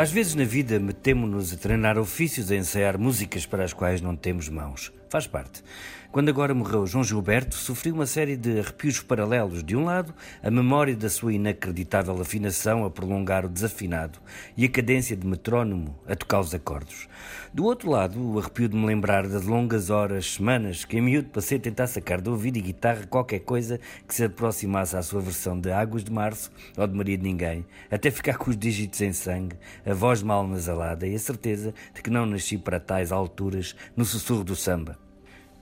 Às vezes na vida metemo-nos a treinar ofícios, a ensaiar músicas para as quais não temos mãos. Faz parte. Quando agora morreu João Gilberto, sofri uma série de arrepios paralelos. De um lado, a memória da sua inacreditável afinação a prolongar o desafinado e a cadência de metrónomo a tocar os acordos. Do outro lado, o arrepio de me lembrar das longas horas, semanas, que em miúdo passei a tentar sacar do ouvido e guitarra qualquer coisa que se aproximasse à sua versão de Águas de Março ou de Maria de Ninguém, até ficar com os dígitos em sangue, a voz mal nasalada e a certeza de que não nasci para tais alturas no sussurro do samba.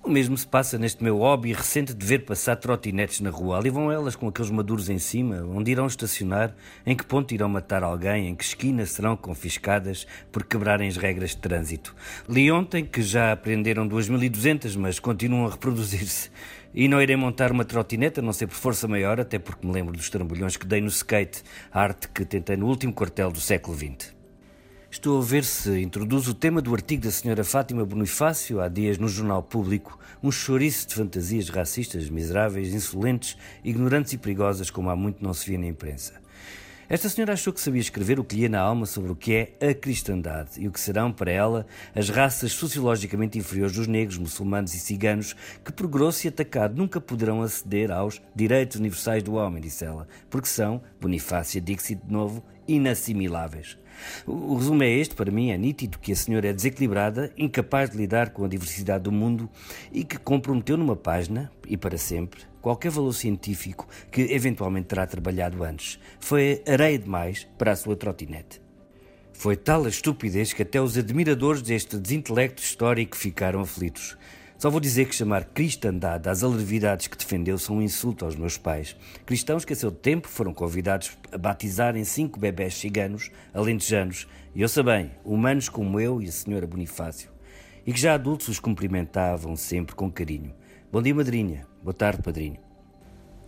O mesmo se passa neste meu hobby recente de ver passar trotinetes na rua. Ali vão elas com aqueles maduros em cima, onde irão estacionar, em que ponto irão matar alguém, em que esquina serão confiscadas por quebrarem as regras de trânsito. Li ontem que já aprenderam 2.200, mas continuam a reproduzir-se. E não irei montar uma trotineta, não ser por força maior, até porque me lembro dos trambolhões que dei no skate, arte que tentei no último quartel do século XX. Estou a ver se introduz o tema do artigo da Sra. Fátima Bonifácio, há dias no Jornal Público, um chouriço de fantasias racistas, miseráveis, insolentes, ignorantes e perigosas, como há muito não se via na imprensa. Esta senhora achou que sabia escrever o que lhe na alma sobre o que é a cristandade e o que serão, para ela, as raças sociologicamente inferiores dos negros, muçulmanos e ciganos que, por grosso e atacado, nunca poderão aceder aos direitos universais do homem, disse ela, porque são, Bonifácia Dixit de novo, inassimiláveis. O resumo é este, para mim é nítido que a senhora é desequilibrada, incapaz de lidar com a diversidade do mundo e que comprometeu numa página, e para sempre, qualquer valor científico que eventualmente terá trabalhado antes. Foi areia demais para a sua trotinete. Foi tal a estupidez que até os admiradores deste desintelecto histórico ficaram aflitos. Só vou dizer que chamar cristandade às alervidades que defendeu são um insulto aos meus pais. Cristãos que a seu tempo foram convidados a batizarem cinco bebés ciganos, alentejanos, e ouça bem, humanos como eu e a senhora Bonifácio, e que já adultos os cumprimentavam sempre com carinho. Bom dia, madrinha. Boa tarde, padrinho.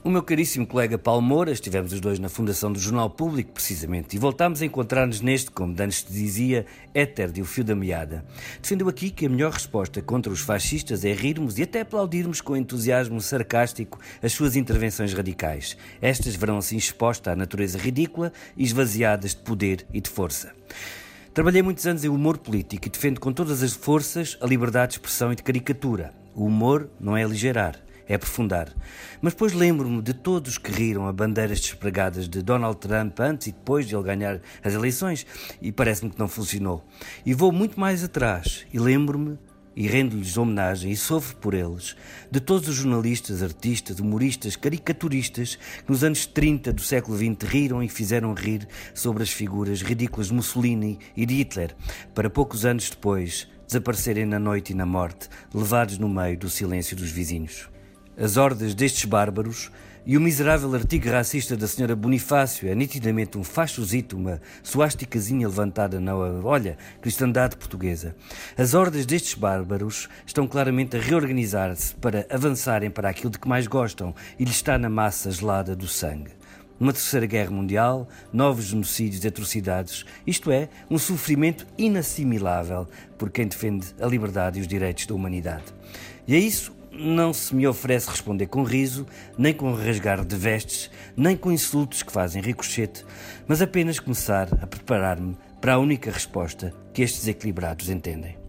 O meu caríssimo colega Paulo Moura, estivemos os dois na fundação do Jornal Público, precisamente, e voltámos a encontrar-nos neste, como antes te dizia, éter de o fio da meada. Defendeu aqui que a melhor resposta contra os fascistas é rirmos e até aplaudirmos com entusiasmo sarcástico as suas intervenções radicais. Estas verão assim expostas à natureza ridícula e esvaziadas de poder e de força. Trabalhei muitos anos em humor político e defendo com todas as forças a liberdade de expressão e de caricatura. O humor não é aligerar é aprofundar. Mas depois lembro-me de todos que riram a bandeiras despregadas de Donald Trump antes e depois de ele ganhar as eleições e parece-me que não funcionou. E vou muito mais atrás e lembro-me e rendo-lhes homenagem e sofro por eles, de todos os jornalistas, artistas, humoristas, caricaturistas que nos anos 30 do século XX riram e fizeram rir sobre as figuras ridículas de Mussolini e de Hitler, para poucos anos depois desaparecerem na noite e na morte, levados no meio do silêncio dos vizinhos as hordas destes bárbaros e o miserável artigo racista da senhora Bonifácio é nitidamente um fachozito, uma suásticazinha levantada na, olha, cristandade portuguesa. As hordas destes bárbaros estão claramente a reorganizar-se para avançarem para aquilo de que mais gostam e lhes está na massa gelada do sangue. Uma terceira guerra mundial, novos genocídios e atrocidades, isto é, um sofrimento inassimilável por quem defende a liberdade e os direitos da humanidade. E é isso não se me oferece responder com riso, nem com rasgar de vestes, nem com insultos que fazem ricochete, mas apenas começar a preparar-me para a única resposta que estes equilibrados entendem.